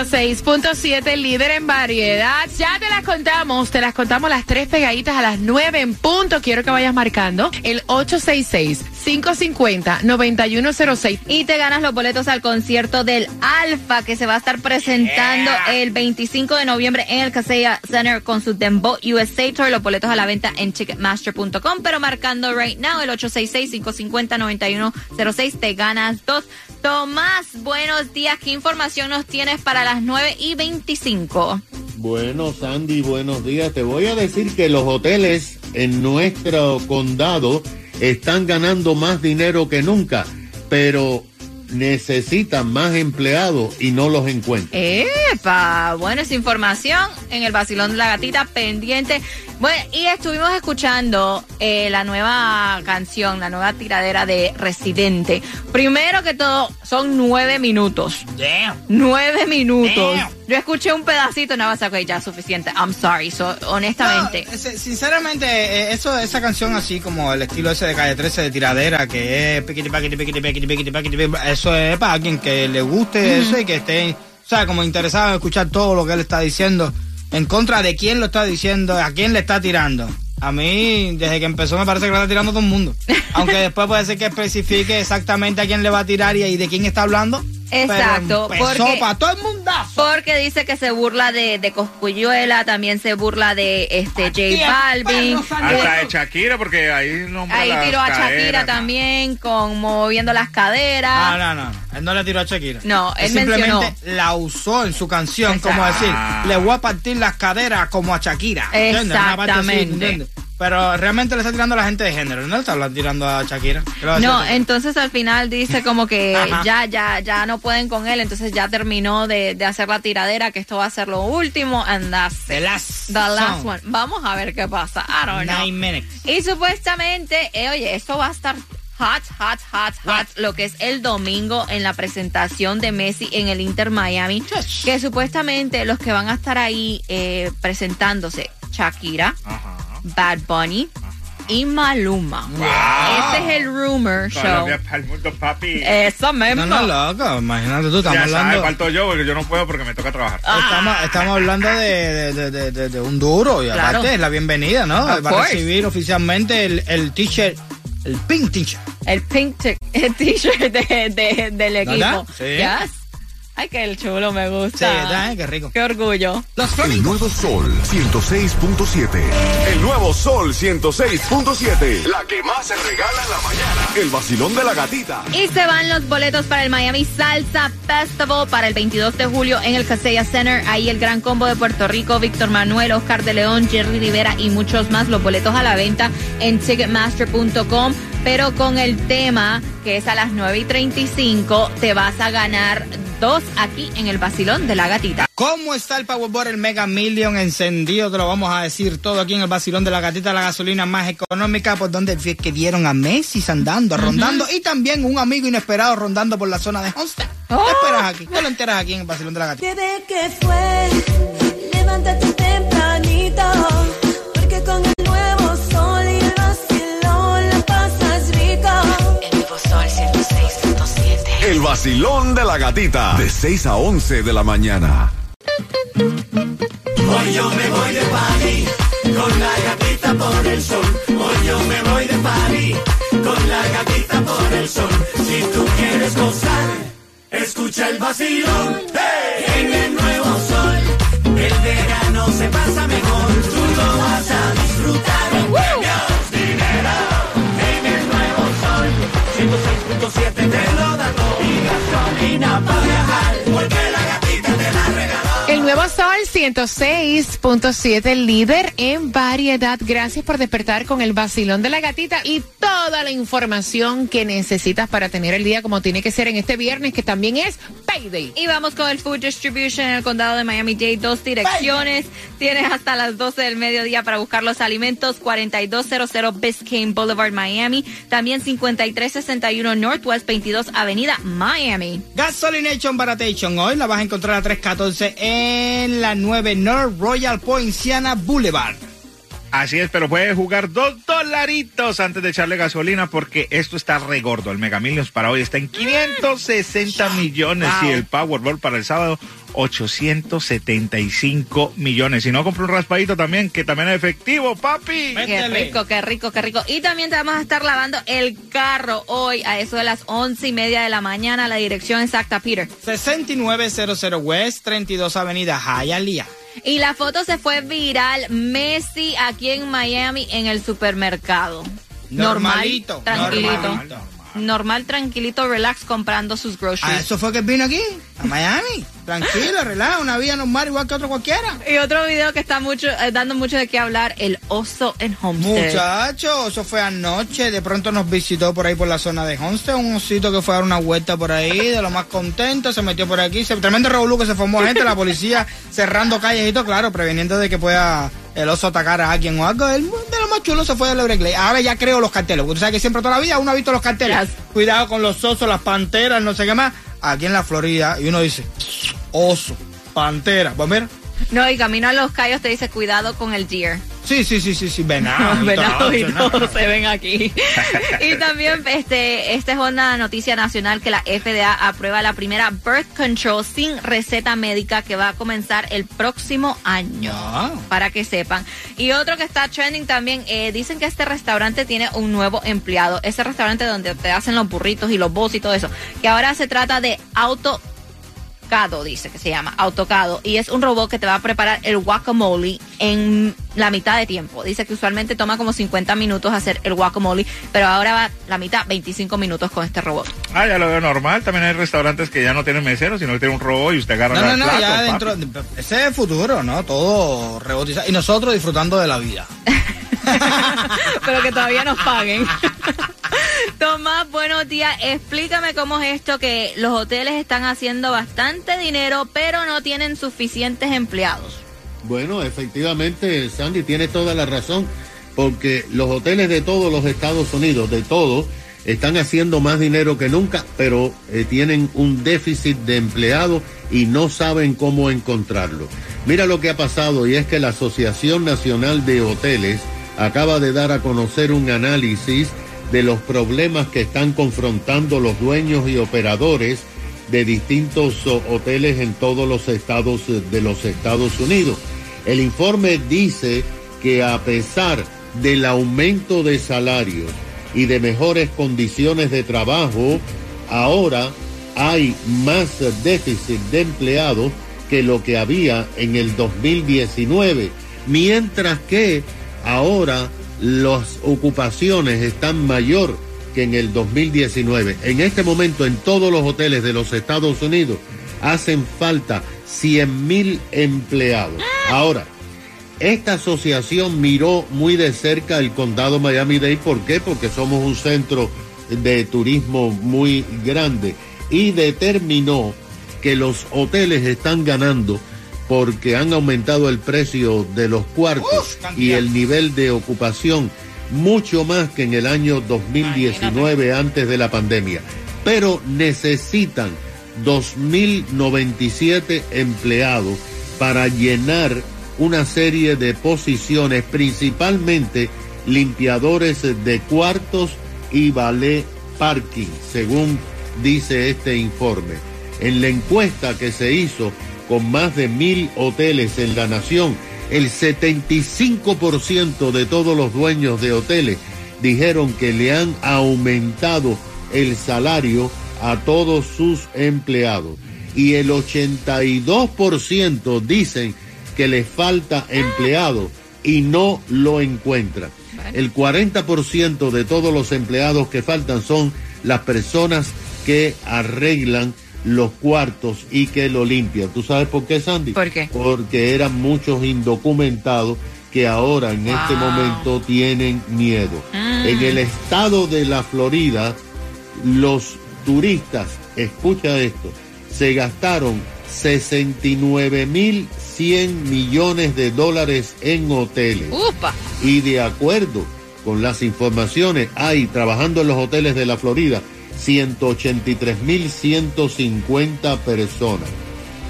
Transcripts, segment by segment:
106.7, líder en variedad. Ya te las contamos, te las contamos las tres pegaditas a las 9 en punto. Quiero que vayas marcando el 866-550-9106. Y te ganas los boletos al concierto del Alfa que se va a estar presentando el 25 de noviembre en el Casella Center con su Dembo USA Tour. Los boletos a la venta en Ticketmaster.com, pero marcando right now el 866-550-9106 te ganas dos. Tomás, buenos días. ¿Qué información nos tienes para las 9 y 25? Bueno, Sandy, buenos días. Te voy a decir que los hoteles en nuestro condado están ganando más dinero que nunca, pero necesitan más empleados y no los encuentran. ¡Epa! Bueno, esa información en el Basilón de la Gatita pendiente. Bueno, y estuvimos escuchando eh, la nueva canción, la nueva tiradera de Residente. Primero que todo, son nueve minutos. Nueve minutos. Yo escuché un pedacito, no vas a ya suficiente. I'm sorry, so, honestamente. No, sinceramente, eh, eso, esa canción así como el estilo ese de Calle 13 de tiradera, que es piquiti, paquiti, piquiti, piquiti, eso es para alguien que le guste eso y que esté, o sea, como interesado en escuchar todo lo que él está diciendo, en contra de quién lo está diciendo, a quién le está tirando. A mí, desde que empezó, me parece que le está tirando todo el mundo. Aunque después puede ser que especifique exactamente a quién le va a tirar y, y de quién está hablando. Exacto, Pero empezó porque- para todo el mundazo. Porque dice que se burla de, de Coscuyuela, también se burla de este Aquí J Balvin. Hasta de Shakira, porque ahí nombra Ahí las tiró a Shakira también, con moviendo las caderas. no, no, no. Él no le tiró a Shakira. No, él simplemente mencionó. la usó en su canción, como Exacto. decir, le voy a partir las caderas como a Shakira. ¿entiendes? Una parte así, Exactamente. ¿entiendes? Pero realmente le está tirando a la gente de género, no le está tirando a Shakira. ¿Qué le va a No, entonces al final dice como que Ajá. ya, ya, ya no pueden con él, entonces ya terminó de, de hacer la tiradera, que esto va a ser lo último, and that's The last The last one. Vamos a ver qué pasa. I don't know. Nine minutes. Y supuestamente, eh, oye, esto va a estar hot, hot, hot, hot, lo que es el domingo en la presentación de Messi en el Inter Miami, que supuestamente los que van a estar ahí eh, presentándose, Shakira, Ajá. Bad Bunny y Maluma. Este es el rumor show. Colombia para el mundo, papi. Eso mismo. No, no, loco, imagínate tú, estamos ya sabes, hablando... falto yo porque yo no puedo porque me toca trabajar. Estamos, estamos hablando de, de, de, de- de un duro y Claro. aparte es la bienvenida, ¿no? Of Va a course. recibir oficialmente el, el t-shirt, el pink t-shirt. El pink t-shirt de, de- del equipo. ¿Verdad? Sí. Yes. Ay, que el chulo me Sí, gusta. ¿verdad? Qué rico. Qué orgullo. El nuevo Sol 106.7. El nuevo Sol 106.7. La que más se regala en la mañana. El vacilón de la gatita. Y se van los boletos para el Miami Salsa Festival para el 22 de julio en el Casella Center. Ahí el gran combo de Puerto Rico, Víctor Manuel, Oscar de León, Jerry Rivera y muchos más. Los boletos a la venta en Ticketmaster.com. Pero con el tema que es a las 9 y 35, te vas a ganar 2 aquí en el Basilón de la Gatita. ¿Cómo está el Powerball, el Mega Million encendido? Te lo vamos a decir todo aquí en el vacilón de la gatita, la gasolina más económica, por donde que vieron a Messi andando, rondando, y también un amigo inesperado rondando por la zona de Homestead. ¿Qué Oh. esperas aquí? Te lo enteras aquí en el vacilón de la gatita. ¿De qué fue? Levántate tempranito, El vacilón de la gatita. De 6 a 11 de la mañana. Hoy yo me voy de party con la gatita por el sol. Hoy yo me voy de party con la gatita por el sol. Si tú quieres gozar, escucha el vacilón ¡Hey! en el nuevo sol. El verano se pasa mejor, tú lo vas a disfrutar. Premios, 106.7 te lo da todo. Y gasolina para viajar, nuevo sol 106.7, líder en variedad. Gracias por despertar con el vacilón de la gatita y toda la información que necesitas para tener el día como tiene que ser en este viernes, que también es Payday. Y vamos con el Food Distribution en el condado de Miami-Dade. Dos direcciones. Tienes hasta las 12 del mediodía para buscar los alimentos. 4200 Biscayne Boulevard, Miami. También 5361 Northwest 22 Avenida, Miami. Gasolination Baratation. Hoy la vas a encontrar a 314 en la 9 North Royal Poinciana Boulevard. Así es, pero puede jugar dos dolaritos antes de echarle gasolina porque esto está regordo. El Mega Millions para hoy está en 560 millones y el Powerball para el sábado 875 millones. Si no, compra un raspadito también, que también es efectivo, papi. Qué rico, qué rico, qué rico. Y también te vamos a estar lavando el carro hoy a eso de las once y media de la mañana. La dirección exacta, Peter. 6900 West 32 Avenida Hialeah. Y la foto se fue viral. Messi aquí en Miami en el supermercado. Normalito, Normal, tranquilito. normalito. Normal, tranquilito, relax, comprando sus Ah, groceries. eso fue que vino aquí, a Miami. Tranquilo, relaja, una vida normal igual que otro cualquiera. Y otro video que está mucho, eh, dando mucho de qué hablar, el oso en Homestead. Muchacho, eso fue anoche. De pronto nos visitó por ahí por la zona de Homestead. Un osito que fue a dar una vuelta por ahí, de lo más contento. Se metió por aquí. Se, tremendo revolú que se formó gente. La policía cerrando calles y todo, claro, preveniendo de que pueda el oso atacar a alguien o algo. Él, chulo se fue a Everglades. Ahora ya creo los carteles. Porque tú sabes que siempre toda la vida uno ha visto los carteles. Yes. Cuidado con los osos, las panteras, no sé qué más. Aquí en la Florida. Y uno dice, oso, pantera. Pues mira. No, y camino a los callos te dice cuidado con el deer. Sí, sí, sí, sí, sí, venado. y Venado y todo, todo se ven aquí. y también, este, esta es una noticia nacional que la FDA aprueba la primera birth control sin receta médica que va a comenzar el próximo año. Wow. Para que sepan. Y otro que está trending también, eh, dicen que este restaurante tiene un nuevo empleado. Ese restaurante donde te hacen los burritos y los bowls y todo eso. Que ahora se trata de auto Autocado, dice que se llama, Autocado, y es un robot que te va a preparar el guacamole en la mitad de tiempo. Dice que usualmente toma como 50 minutos hacer el guacamole, pero ahora va la mitad, 25 minutos con este robot. Ah, ya lo veo normal. También hay restaurantes que ya no tienen meseros, sino que tienen un robot y usted agarra No, no, el no, plato, ya papi. dentro. Ese es el futuro, ¿no? Todo rebotizado. Y nosotros disfrutando de la vida. pero que todavía nos paguen. Tomás, buenos días. Explícame cómo es esto que los hoteles están haciendo bastante dinero, pero no tienen suficientes empleados. Bueno, efectivamente, Sandy tiene toda la razón, porque los hoteles de todos los Estados Unidos, de todos, están haciendo más dinero que nunca, pero eh, tienen un déficit de empleados y no saben cómo encontrarlo. Mira lo que ha pasado y es que la Asociación Nacional de Hoteles acaba de dar a conocer un análisis de los problemas que están confrontando los dueños y operadores de distintos hoteles en todos los estados eh, de los Estados Unidos. El informe dice que a pesar del aumento de salarios y de mejores condiciones de trabajo, ahora hay más déficit de empleados que lo que había en el 2019, mientras que ahora las ocupaciones están mayor que en el 2019. En este momento en todos los hoteles de los Estados Unidos hacen falta 100 mil empleados. Ahora, esta asociación miró muy de cerca el condado Miami-Dade. ¿Por qué? Porque somos un centro de turismo muy grande y determinó que los hoteles están ganando porque han aumentado el precio de los cuartos Uf, y el nivel de ocupación mucho más que en el año 2019 antes de la pandemia. Pero necesitan 2.097 empleados para llenar una serie de posiciones, principalmente limpiadores de cuartos y ballet parking, según dice este informe. En la encuesta que se hizo con más de mil hoteles en la nación, el 75% de todos los dueños de hoteles dijeron que le han aumentado el salario a todos sus empleados. Y el 82% dicen que les falta empleado y no lo encuentran. El 40% de todos los empleados que faltan son las personas que arreglan los cuartos y que lo limpian. ¿Tú sabes por qué, Sandy? ¿Por qué? Porque eran muchos indocumentados que ahora en este momento tienen miedo. Mm. En el estado de la Florida, los turistas, escucha esto, se gastaron 69.100 millones de dólares en hoteles. Upa. Y de acuerdo con las informaciones, hay trabajando en los hoteles de la Florida 183.150 personas.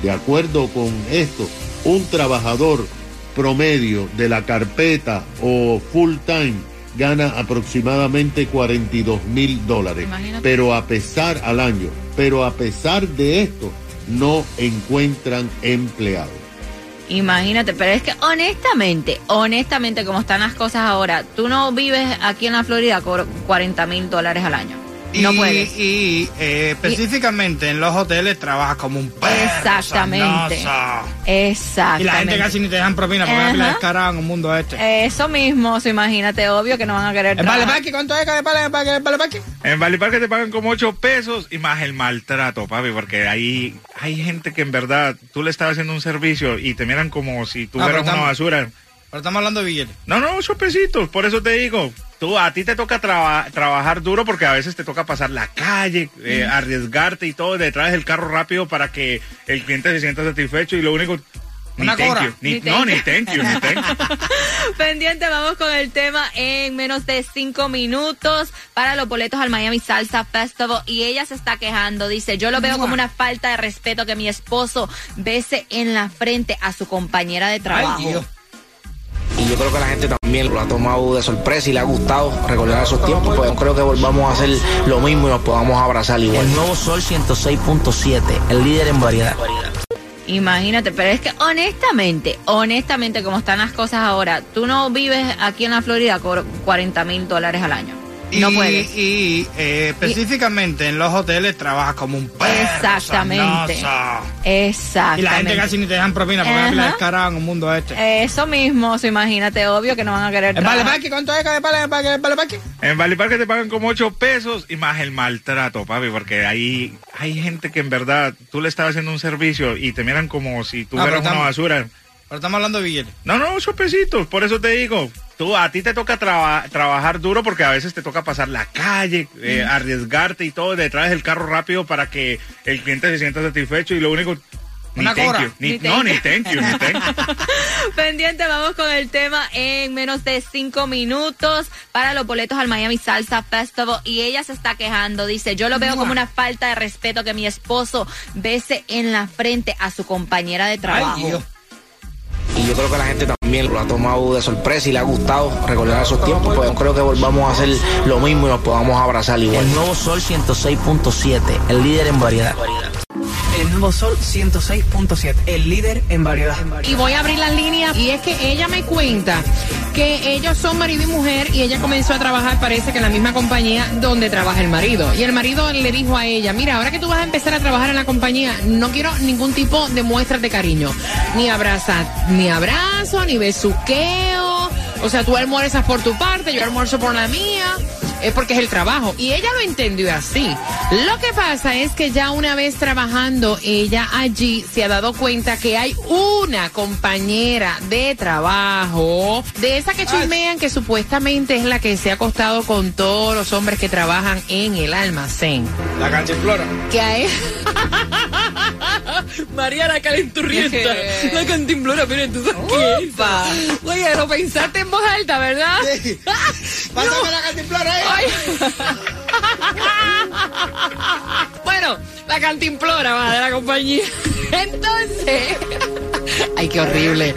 De acuerdo con esto, un trabajador promedio de la carpeta o full time gana aproximadamente 42 mil dólares. Imagínate. Pero a pesar al año, pero a pesar de esto, no encuentran empleados. Imagínate, pero es que honestamente, honestamente, como están las cosas ahora, tú no vives aquí en la Florida por 40 mil dólares al año. No y, puedes. Y eh, específicamente en los hoteles trabajas como un perro. Exactamente. sarnoso. Exactamente. Y la gente casi ni te dejan propina porque Ajá. la descarada en un mundo este. Eso mismo, so, imagínate, obvio que no van a querer ¿El vale parque? ¿Cuánto es que vale el vale vale parque? En Park te pagan como 8 pesos y más el maltrato, papi, porque ahí hay gente que en verdad tú le estás haciendo un servicio y te miran como si pero tuvieras una estamos- basura. Pero estamos hablando de billetes. No, no, 8 pesitos, por eso te digo. Tú, a ti te toca traba- trabajar duro porque a veces te toca pasar la calle, eh, arriesgarte y todo detrás del carro rápido para que el cliente se sienta satisfecho y lo único... Ni Una thank you, ni- Ni no, ni thank you, ni thank you. Pendiente, vamos con el tema en menos de cinco minutos para los boletos al Miami Salsa Festival. Y ella se está quejando, dice, yo lo veo como una falta de respeto que mi esposo bese en la frente a su compañera de trabajo. Ay. Y yo creo que la gente también lo ha tomado de sorpresa y le ha gustado recordar esos tiempos. Pues no creo que volvamos a hacer lo mismo y nos podamos abrazar igual. El nuevo Sol 106.7, el líder en variedad. Imagínate, pero es que honestamente, honestamente, como están las cosas ahora, tú no vives aquí en la Florida por 40 mil dólares al año. No y, puedes. Y eh, específicamente en los hoteles trabajas como un perro. Exactamente. Exactamente. Y la gente casi ni te dejan propina porque Ajá. la descarada en un mundo este. Eso mismo, so, imagínate, obvio que no van a querer ¿El vale trabajar. parque? ¿Cuánto es que vale el vale el vale parque? En Valley Park te pagan como 8 pesos y más el maltrato, papi, porque ahí hay gente que en verdad tú le estás haciendo un servicio y te miran como si tuvieras pero una estamos- basura. Pero estamos hablando de billetes. No, no, 8 pesitos, por eso te digo. Tú, a ti te toca traba- trabajar duro porque a veces te toca pasar la calle, eh, arriesgarte y todo detrás del carro rápido para que el cliente se sienta satisfecho y lo único... Ni Una thank you, ni- Ni no, ni thank you, ni thank you. Pendiente, vamos con el tema en menos de cinco minutos para los boletos al Miami Salsa Festival. Y ella se está quejando, dice, yo lo veo como una falta de respeto que mi esposo bese en la frente a su compañera de trabajo. Ay, Dios. Y yo creo que la gente también lo ha tomado de sorpresa y le ha gustado recordar esos tiempos. Pues no creo que volvamos a hacer lo mismo y nos podamos abrazar igual. El nuevo Sol 106.7, el líder en variedad. El nuevo Sol 106.7, el líder en variedad. Y voy a abrir las líneas y es que ella me cuenta que ellos son marido y mujer y ella comenzó a trabajar parece que en la misma compañía donde trabaja el marido. Y el marido le dijo a ella, mira, ahora que tú vas a empezar a trabajar en la compañía, no quiero ningún tipo de muestras de cariño. Ni abraza, ni abrazo, ni besuqueo. O sea, tú almuerzas por tu parte, yo almuerzo por la mía. Es porque es el trabajo. Y ella lo entendió así. Lo que pasa es que ya una vez trabajando, ella allí se ha dado cuenta que hay una compañera de trabajo, de esa que chismean que supuestamente es la que se ha acostado con todos los hombres que trabajan en el almacén. La canchiflora. Que a él... María la calenturrienta. la cantimplora, mira, tú. Oye, lo pensaste en voz alta, ¿verdad? Pásame la cantimplora ahí. Ay. bueno, la cantimplora va de la compañía. Entonces, ay, qué horrible.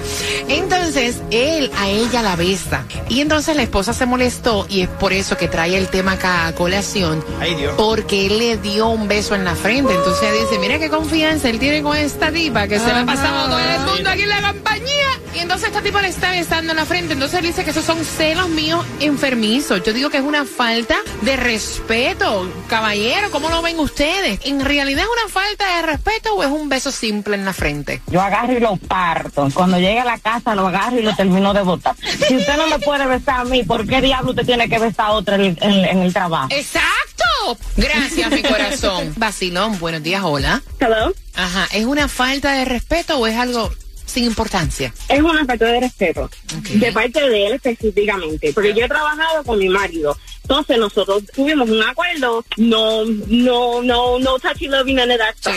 Entonces, él a ella la besa. Y entonces la esposa se molestó y es por eso que trae el tema acá a colación. Ay, Dios. Porque él le dio un beso en la frente. Entonces ella dice, mira qué confianza él tiene con esta tipa que se la ha pasado todo el mundo aquí en la compañía. Y entonces esta tipa le está besando en la frente. Entonces él dice que esos son celos míos enfermizos. Yo digo que es una falta de respeto. Caballero, ¿cómo lo ven ustedes? ¿En realidad es una falta de respeto o es un beso simple en la frente? Yo agarro y lo parto. Cuando llegue a la casa lo agarro y lo termino de botar. Si usted no me puede besar a mí, ¿por qué diablo usted tiene que besar a otra en, en- en el trabajo? ¡Exacto! Gracias, mi corazón. Basilón, buenos días, hola. Hello. Ajá, ¿es una falta de respeto o es algo sin importancia? Es una falta de respeto de parte de él específicamente, porque yo he trabajado con mi marido. Entonces nosotros tuvimos un acuerdo, no, no, no, no touchy loving none of that stuff.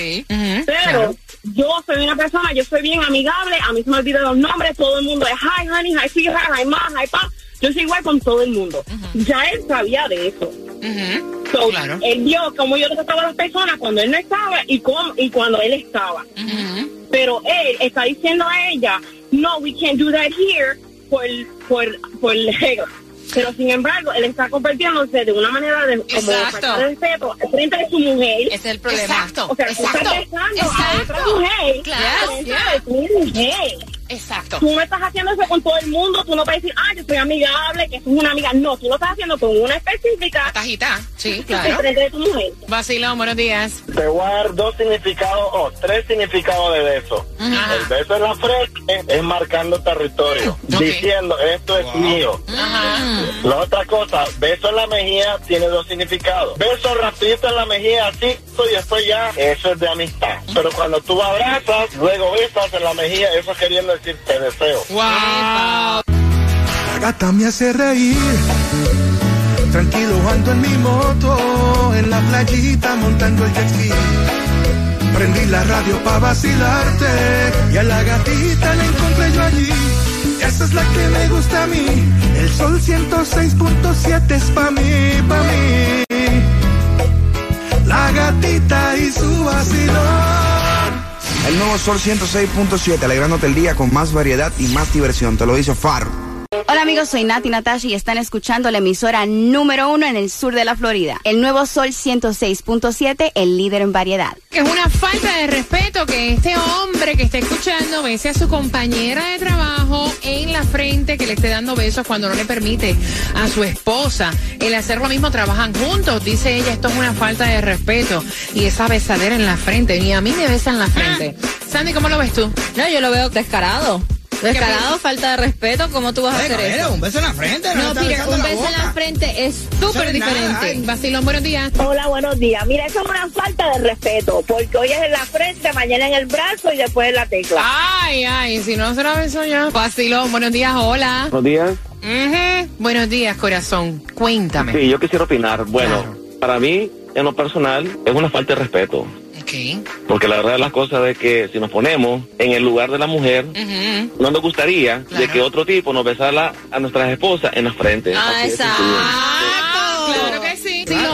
Pero claro. Yo soy una persona, yo soy bien amigable, a mí se me olvidan los nombres, todo el mundo es hi honey, hi sweetheart, hi ma, hi pa. Yo soy igual con todo el mundo. Ya él sabía de eso. So, Él vio cómo yo trataba a las personas cuando él no estaba y, cómo- y cuando él estaba. Pero él está diciendo a ella, no, we can't do that here por, por, por. Pero sin embargo, él está comportándose de una manera de como respeto frente de su mujer. Ese es el problema. Exacto, O sea, tú estás exacto, besando a otra mujer. Claro, frente yeah. de tu mujer. Exacto. Tú no estás haciendo eso con todo el mundo. Tú no puedes decir, ah, yo soy amigable, que soy una amiga. No, tú lo estás haciendo con una específica. Tajita, sí, claro. De tu mujer. Basilón, buenos días. Te voy a dar dos significados o tres significados de beso. El beso en la frente es marcando territorio, diciendo esto es mío. La otra cosa, beso en la mejilla tiene dos significados. Beso rapidito en la mejilla, así, y después ya, eso es de amistad. Pero cuando tú abrazas, luego besas en la mejilla, eso queriendo deseo. La gata me hace reír. Tranquilo ando en mi moto, en la playita montando el jet ski. Prendí la radio para vacilarte y a la gatita la encontré yo allí. Esa es la que me gusta a mí. El sol 106.7 es pa' mí, pa' mí. Nuevo Sol 106.7, alegrándote el día con más variedad y más diversión. Te lo dice Faro. Hola amigos, soy Nati Natasha y están escuchando la emisora número uno en el sur de la Florida. El nuevo Sol 106.7, el líder en variedad. Que es una falta de respeto que este hombre que está escuchando bese a su compañera de trabajo en la frente, que le esté dando besos cuando no le permite a su esposa el hacer lo mismo, trabajan juntos. Dice ella, esto es una falta de respeto. Y esa besadera en la frente, ni a mí me besa en la frente. Sandy, ¿cómo lo ves tú? No, yo lo veo descarado. Descarado, falta de respeto, ¿cómo tú vas a hacer eso? un beso en la frente, no, No, Peter, un la beso en la frente es súper diferente. ay. Basilón, buenos días. Hola, buenos días. Mira, eso es una falta de respeto, porque hoy es en la frente, mañana en el brazo y después en la tecla. Ay, ay, si no se la beso ya. Basilón, buenos días, hola. Buenos días. Ujú. Buenos días, corazón. Cuéntame. Sí, yo quisiera opinar. Bueno, para mí, en lo personal, es una falta de respeto. Porque la verdad de las cosas es que si nos ponemos en el lugar de la mujer, no nos gustaría de que otro tipo nos besara a nuestras esposas en la frente. Ah, Así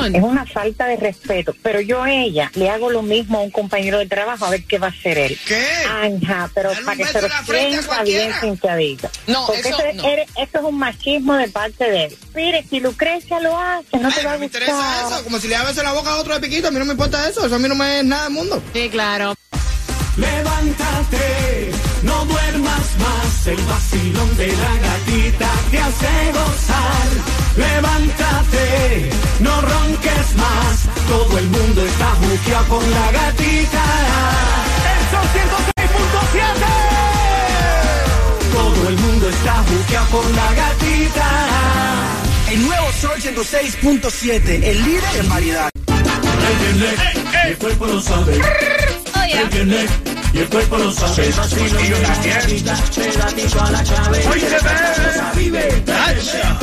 Es una falta de respeto, pero yo a ella le hago lo mismo a un compañero de trabajo a ver qué va a hacer él. ¿Qué? Ajá, pero para que se lo sienta bien sentadito. No, Porque eso eso, no. eres- eso es un machismo de parte de él. Mire, si Lucrecia lo hace, no te va a me interesa gustar. eso, como si le en la boca a otro de piquito, a mí no me importa eso, eso a mí no me es nada del mundo. Sí, claro. Levántate, no duermas más, el vacilón de la gatita te hace gozar. Levántate, no ronques más, todo el mundo está juqueado con la gatita. El sol 106.7. Todo el mundo está juqueado con la gatita. El nuevo Sol 106.7, el líder en variedad. El que le, mi cuerpo lo sabe. Oh, yeah. Y el cuerpo lo sabe. El vacilón de la gatita, pegadito a la chave. Oye, vive.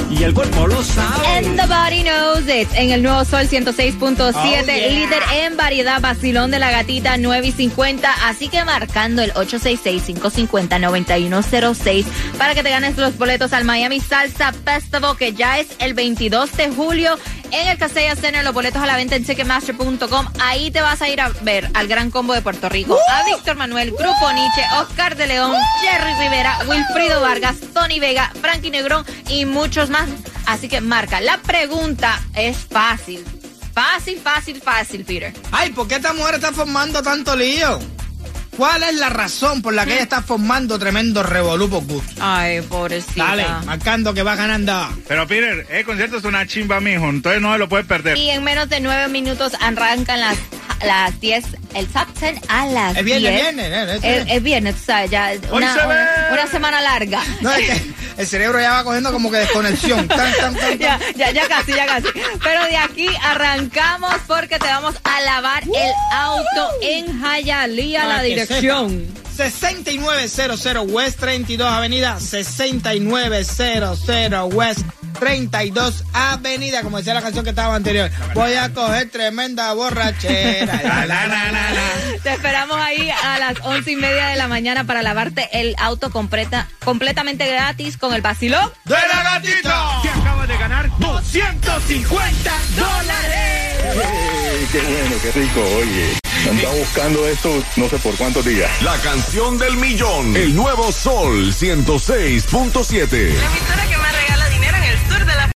Y el cuerpo lo sabe. And the body knows it. En el nuevo Sol 106.7, Oh, yeah. líder en variedad, vacilón de la gatita 9 y 50. Así que marcando el 866-550-9106 para que te ganes los boletos al Miami Salsa Festival, que ya es el 22 de julio. En el Casella Center, los boletos a la venta en Ticketmaster.com. Ahí te vas a ir a ver al Gran Combo de Puerto Rico, a Víctor Manuel, Grupo Nietzsche, Oscar de León, Jerry Rivera, Wilfrido Vargas, Tony Vega, Frankie Negrón y muchos más. Así que marca. La pregunta es fácil. Fácil, fácil, fácil, Peter. Ay, ¿por qué esta mujer está formando tanto lío? ¿Cuál es la razón por la que ella está formando tremendo revolú por gusto? Ay, pobrecita. Dale, marcando que va ganando. Pero Peter, el concierto es una chimba, mijo. Entonces no se lo puede perder. Y en menos de nueve minutos arrancan las las 10, el top 10 a las Es viernes, 10. viernes, eh, es Es, es viernes, tú sabes, ya una, se ve. una, una semana larga. No, es que el cerebro ya va cogiendo como que desconexión. Tan, tan, tan, tan. ya, ya, ya casi, ya casi. Pero de aquí arrancamos porque te vamos a lavar el auto en Hialeah, la dirección. sepa. 6900 West 32 Avenida, 6900 West 32 Avenida, como decía la canción que estaba anterior. Voy a coger tremenda borrachera. La, la, la, la, la. Te esperamos ahí a las once y media de la mañana para lavarte el auto completa, completamente gratis con el vacilón. ¡De la gatita! Que acaba de ganar 250 dólares. qué bueno, qué rico, oye. Andaba buscando esto no sé por cuántos días. La canción del millón. El nuevo Sol 106.7. La emisora que